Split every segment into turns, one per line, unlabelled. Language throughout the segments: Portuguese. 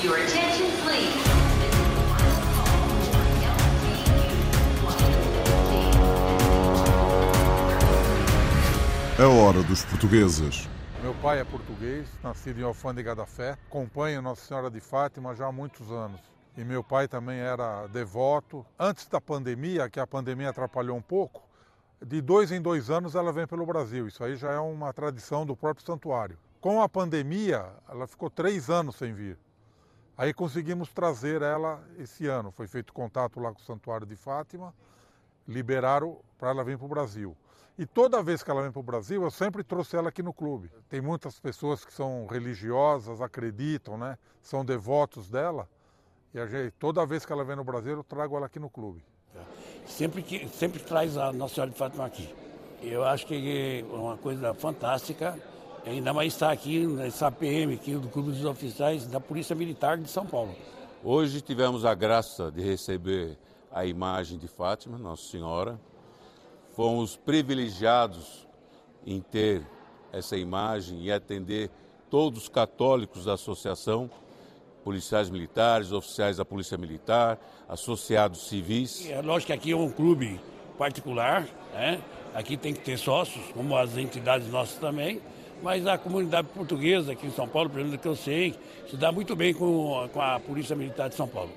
Your attention, please.
A hora dos portugueses.
Meu pai é português, nascido em Alfândega da Fé. Acompanho Nossa Senhora de Fátima já há muitos anos. E meu pai também era devoto. Antes da pandemia, que a pandemia atrapalhou um pouco, de dois em dois anos ela vem pelo Brasil. Isso aí já é uma tradição do próprio santuário. Com a pandemia, ela ficou três anos sem vir. Aí conseguimos trazer ela esse ano. Foi feito contato lá com o Santuário de Fátima, liberaram para ela vir para o Brasil. E toda vez que ela vem para o Brasil, eu sempre trouxe ela aqui no clube. Tem muitas pessoas que são religiosas, acreditam, né? São devotos dela. E gente, toda vez que ela vem no Brasil, eu trago ela aqui no clube.
Sempre, que, sempre traz a Nossa Senhora de Fátima aqui. Eu acho que é uma coisa fantástica, ainda mais estar aqui nessa PM aqui do Clube dos Oficiais da Polícia Militar de São Paulo.
Hoje tivemos a graça de receber a imagem de Fátima, Nossa Senhora. Fomos privilegiados em ter essa imagem e atender todos os católicos da associação, policiais militares, oficiais da Polícia Militar, associados civis.
É lógico que aqui é um clube particular, né? aqui tem que ter sócios, como as entidades nossas também, mas a comunidade portuguesa aqui em São Paulo, pelo menos que eu sei, se dá muito bem com, com a Polícia Militar de São Paulo.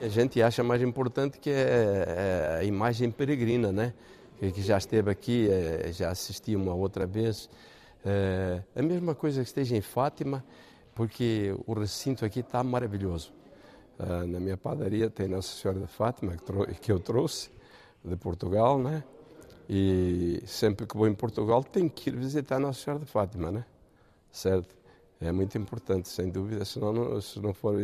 A gente acha mais importante que é, é a imagem peregrina, né? Que já esteve aqui, é, já assisti uma outra vez. É, a mesma coisa que esteja em Fátima, porque o recinto aqui está maravilhoso. Ah, na minha padaria tem Nossa Senhora de Fátima, que eu trouxe de Portugal, né? E sempre que vou em Portugal tenho que ir visitar Nossa Senhora de Fátima, né? Certo? É muito importante, sem dúvida. Senão, não, se não for,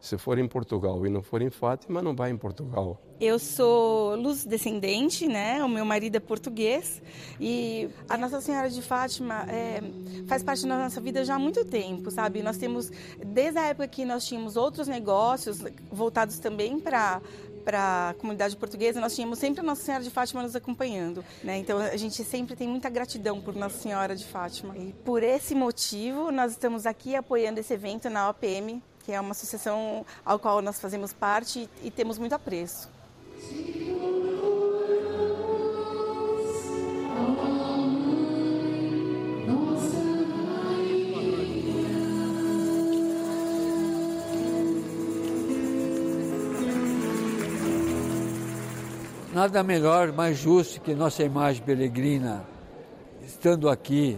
se for em Portugal e não for em Fátima, não vai em Portugal.
Eu sou luz descendente, né? O meu marido é português e a Nossa Senhora de Fátima é, faz parte da nossa vida já há muito tempo, sabe? Nós temos desde a época que nós tínhamos outros negócios voltados também para para a comunidade portuguesa, nós tínhamos sempre a Nossa Senhora de Fátima nos acompanhando. Né? Então a gente sempre tem muita gratidão por Nossa Senhora de Fátima. E por esse motivo, nós estamos aqui apoiando esse evento na OPM, que é uma associação ao qual nós fazemos parte e temos muito apreço.
Nada melhor, mais justo que nossa imagem peregrina, estando aqui,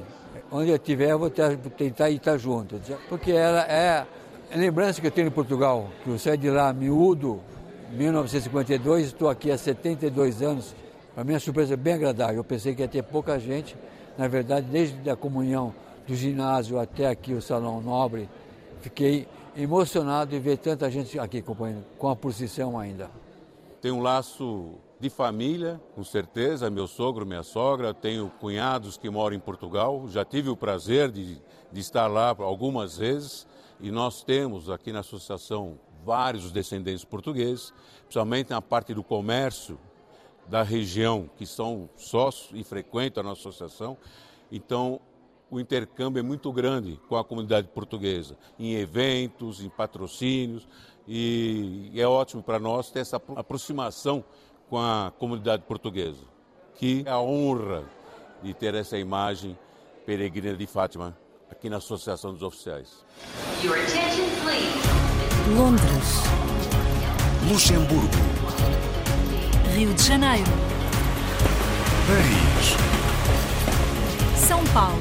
onde eu estiver, eu vou tentar estar junto. Porque ela é a lembrança que eu tenho em Portugal, que eu saí de lá miúdo, 1952, estou aqui há 72 anos. Para mim, a surpresa é bem agradável. Eu pensei que ia ter pouca gente. Na verdade, desde a comunhão do ginásio até aqui, o Salão Nobre, fiquei emocionado de ver tanta gente aqui acompanhando, com a procissão ainda.
Tem um laço de família, com certeza, meu sogro, minha sogra, tenho cunhados que moram em Portugal, já tive o prazer de, de estar lá algumas vezes e nós temos aqui na associação vários descendentes portugueses, principalmente na parte do comércio da região, que são sócios e frequentam a nossa associação. Então, o intercâmbio é muito grande com a comunidade portuguesa, em eventos, em patrocínios, e é ótimo para nós ter essa aproximação com a comunidade portuguesa, que é a honra de ter essa imagem peregrina de Fátima aqui na Associação dos Oficiais.
Your attention, please.
Londres,
Luxemburgo,
Rio de Janeiro,
Paris,
São Paulo,